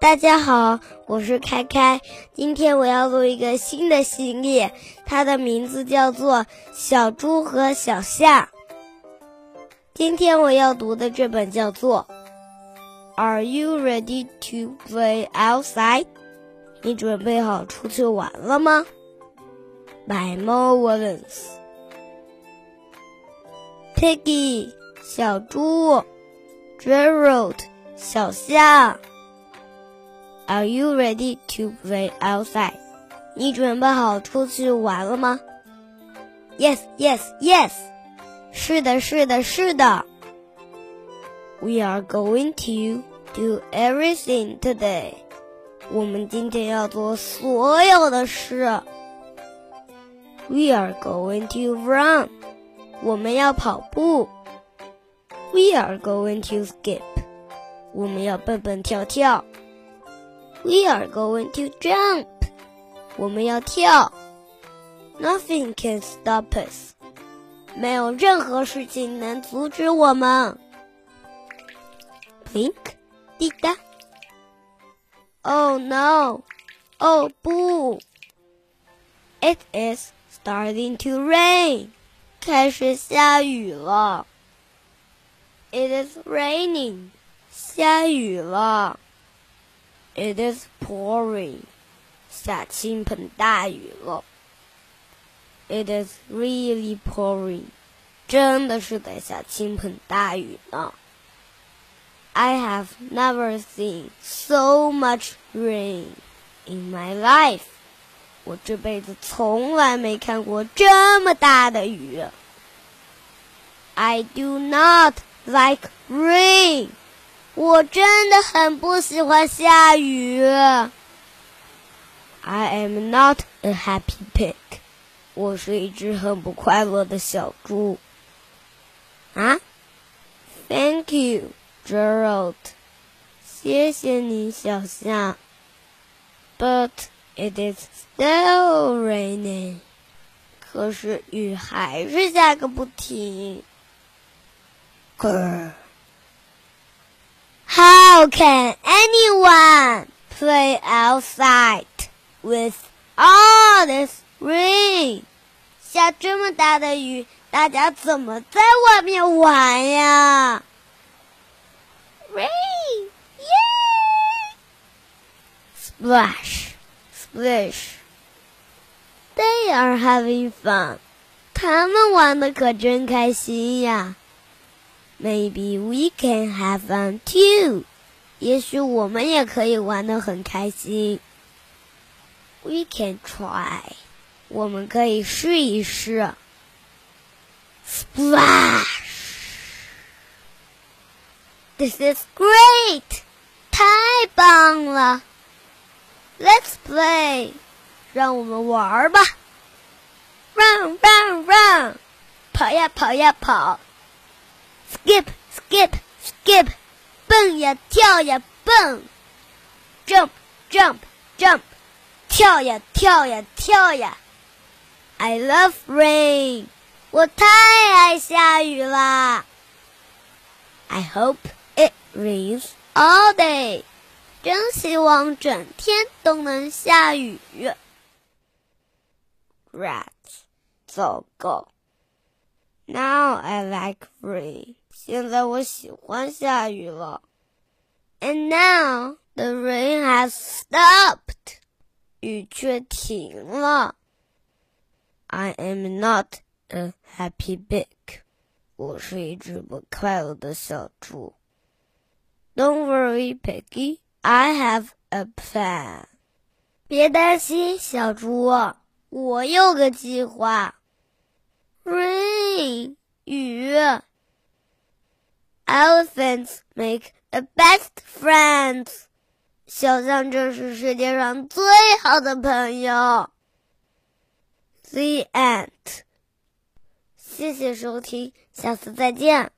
大家好，我是开开。今天我要录一个新的系列，它的名字叫做《小猪和小象》。今天我要读的这本叫做《Are you ready to play outside？》你准备好出去玩了吗？By Mo Willems。Piggy 小猪，Gerald 小象。Are you ready to play outside？你准备好出去玩了吗？Yes, yes, yes。是的，是的，是的。We are going to do everything today。我们今天要做所有的事。We are going to run。我们要跑步。We are going to skip。我们要蹦蹦跳跳。 We are going to jump. 我们要跳。Nothing can stop us. 没有任何事情能阻止我们。Blink，滴答。Oh no! Oh 不！It is starting to rain. 开始下雨了。It is raining. 下雨了。 It is pouring，下倾盆大雨了。It is really pouring，真的是在下倾盆大雨呢。I have never seen so much rain in my life，我这辈子从来没看过这么大的雨。I do not like rain。 我真的很不喜欢下雨。I am not a happy pig。我是一只很不快乐的小猪。啊？Thank you, Gerald。谢谢你，小象。But it is still raining。可是雨还是下个不停。Grr。How can anyone play outside with all this rain？下这么大的雨，大家怎么在外面玩呀？Rain, yay! Splash, splash. They are having fun. 他们玩的可真开心呀。Maybe we can have fun too. 也许我们也可以玩得很开心。We can try. 我们可以试一试。Splash! This is great! 太棒了！Let's play. 让我们玩吧。Run, run, run! 跑呀跑呀跑。skip skip skip，蹦呀跳呀蹦，jump jump jump，跳呀跳呀跳呀。I love rain，我太爱下雨啦。I hope it rains all day，真希望整天都能下雨。Rats，糟糕。Now I like rain. 现在我喜欢下雨了。And now the rain has stopped. 雨却停了。I am not a happy pig. 我是一只不快乐的小猪。Don't worry, Piggy. I have a plan. 别担心，小猪，我有个计划。Rain，雨。Elephants make the best friends。小象真是世界上最好的朋友。The and。谢谢收听，下次再见。